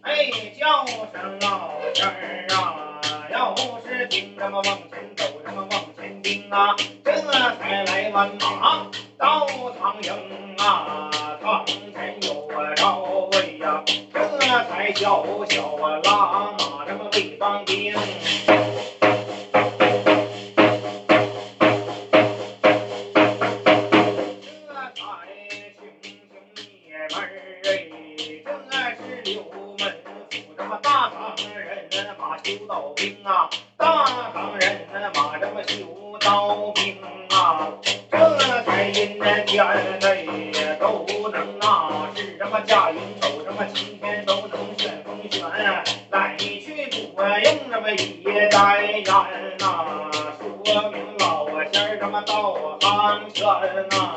哎，叫声老天儿啊，要是听他们往前走，他们往前盯啊，这才来完马到长营啊，窗前有个赵魏呀，这才叫小啊拉马，这么会方兵。啊，大唐人马这么修刀兵啊，这才阴呢天雷都能啊，是什么驾云走什么擎天都能旋风旋，来去不应那么一代言呐、说明老仙儿什么道安全呐、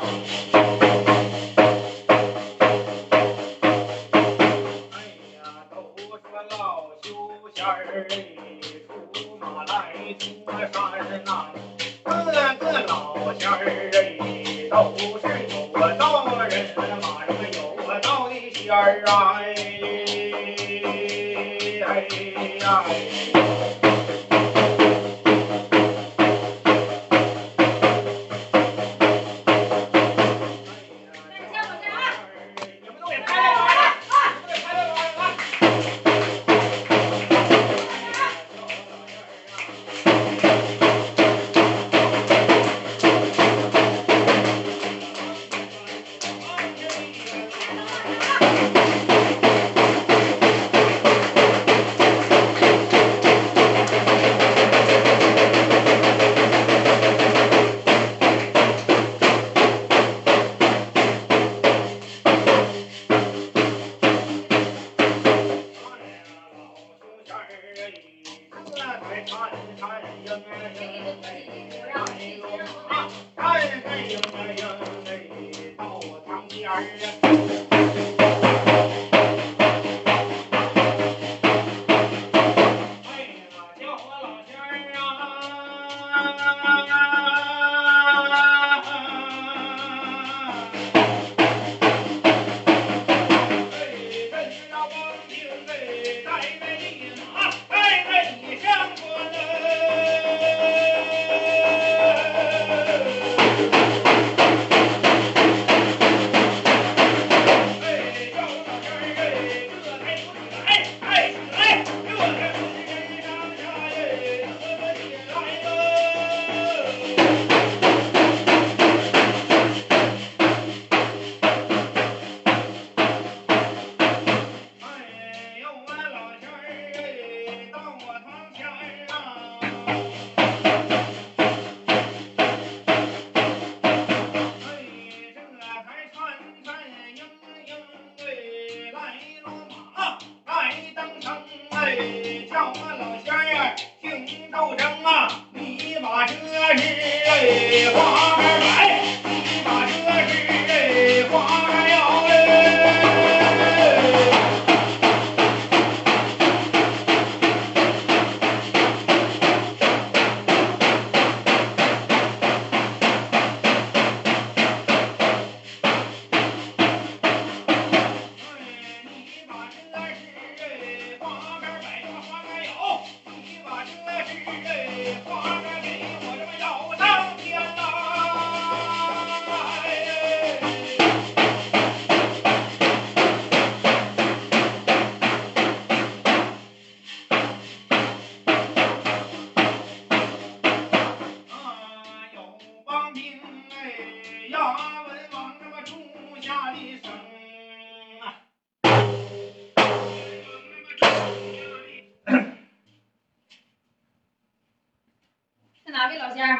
哎都是有啊道的人哪有啊道的仙儿哎哎呀哎。Thank you. 我老乡啊挺斗争啊你把这日给忘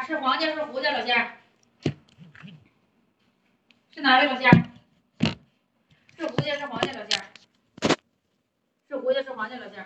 是黄家，是胡家。老弟儿是哪位？老弟儿是胡家，是黄家。老弟儿是胡家，是黄家。老弟儿。